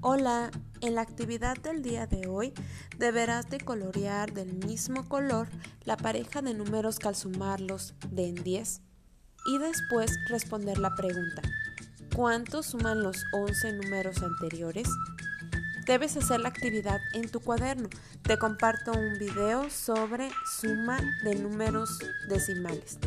Hola, en la actividad del día de hoy deberás de colorear del mismo color la pareja de números que al sumarlos den 10 y después responder la pregunta ¿cuántos suman los 11 números anteriores? Debes hacer la actividad en tu cuaderno. Te comparto un video sobre suma de números decimales.